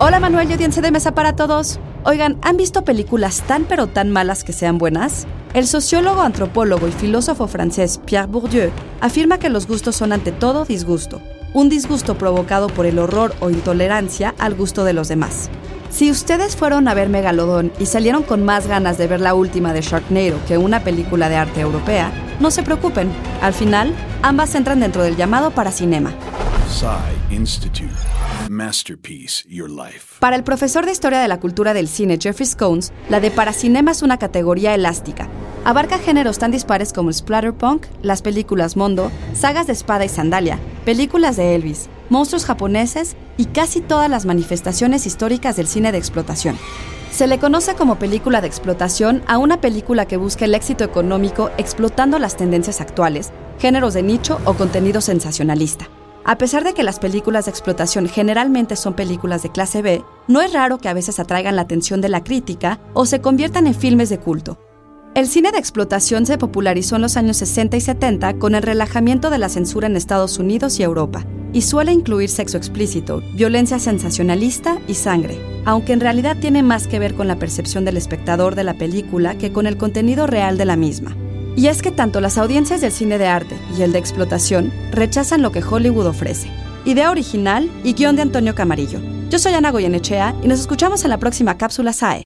Hola Manuel y audiencia de mesa para todos. Oigan, ¿han visto películas tan pero tan malas que sean buenas? El sociólogo, antropólogo y filósofo francés Pierre Bourdieu afirma que los gustos son ante todo disgusto, un disgusto provocado por el horror o intolerancia al gusto de los demás. Si ustedes fueron a ver Megalodón y salieron con más ganas de ver la última de Sharknado que una película de arte europea, no se preocupen. Al final, ambas entran dentro del llamado para cinema. Institute. Masterpiece Your Life. Para el profesor de Historia de la Cultura del Cine Jeffrey Scones, la de paracinema es una categoría elástica. Abarca géneros tan dispares como el splatterpunk, las películas Mondo, sagas de espada y sandalia, películas de Elvis, monstruos japoneses y casi todas las manifestaciones históricas del cine de explotación. Se le conoce como película de explotación a una película que busca el éxito económico explotando las tendencias actuales, géneros de nicho o contenido sensacionalista. A pesar de que las películas de explotación generalmente son películas de clase B, no es raro que a veces atraigan la atención de la crítica o se conviertan en filmes de culto. El cine de explotación se popularizó en los años 60 y 70 con el relajamiento de la censura en Estados Unidos y Europa, y suele incluir sexo explícito, violencia sensacionalista y sangre, aunque en realidad tiene más que ver con la percepción del espectador de la película que con el contenido real de la misma. Y es que tanto las audiencias del cine de arte y el de explotación rechazan lo que Hollywood ofrece. Idea original y guion de Antonio Camarillo. Yo soy Ana Goyenechea y nos escuchamos en la próxima cápsula SAE.